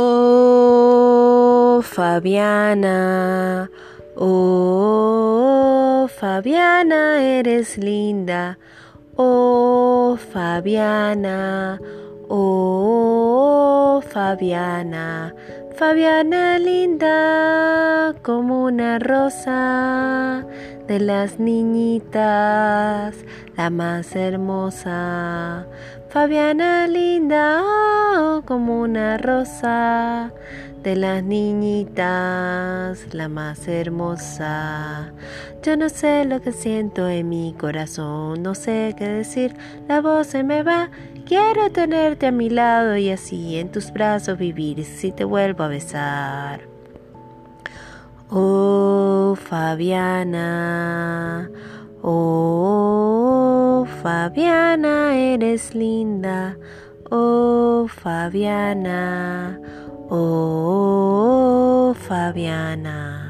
Oh, Fabiana. Oh, Fabiana, eres linda. Oh, Fabiana. Oh, Fabiana. Fabiana linda como una rosa de las niñitas, la más hermosa. Fabiana linda como una rosa de las niñitas, la más hermosa. Yo no sé lo que siento en mi corazón, no sé qué decir, la voz se me va. Quiero tenerte a mi lado y así en tus brazos vivir si te vuelvo Oh, Fabiana, oh, Fabiana, eres linda. Oh, Fabiana, oh, Fabiana.